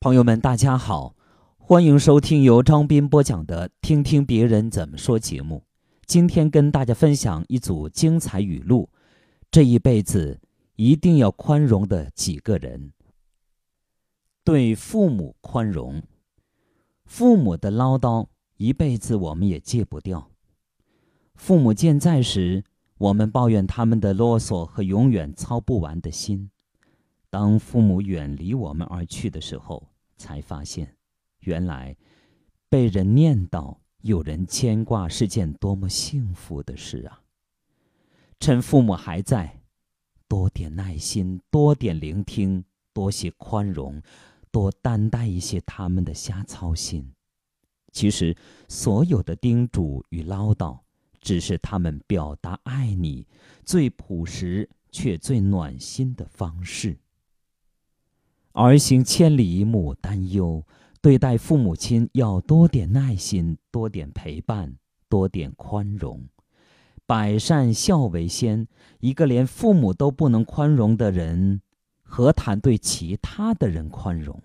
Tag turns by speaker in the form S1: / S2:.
S1: 朋友们，大家好，欢迎收听由张斌播讲的《听听别人怎么说》节目。今天跟大家分享一组精彩语录：这一辈子一定要宽容的几个人。对父母宽容，父母的唠叨一辈子我们也戒不掉。父母健在时，我们抱怨他们的啰嗦和永远操不完的心。当父母远离我们而去的时候，才发现，原来被人念叨、有人牵挂是件多么幸福的事啊！趁父母还在，多点耐心，多点聆听，多些宽容，多担待一些他们的瞎操心。其实，所有的叮嘱与唠叨，只是他们表达爱你最朴实却最暖心的方式。儿行千里母担忧，对待父母亲要多点耐心，多点陪伴，多点宽容。百善孝为先，一个连父母都不能宽容的人，何谈对其他的人宽容？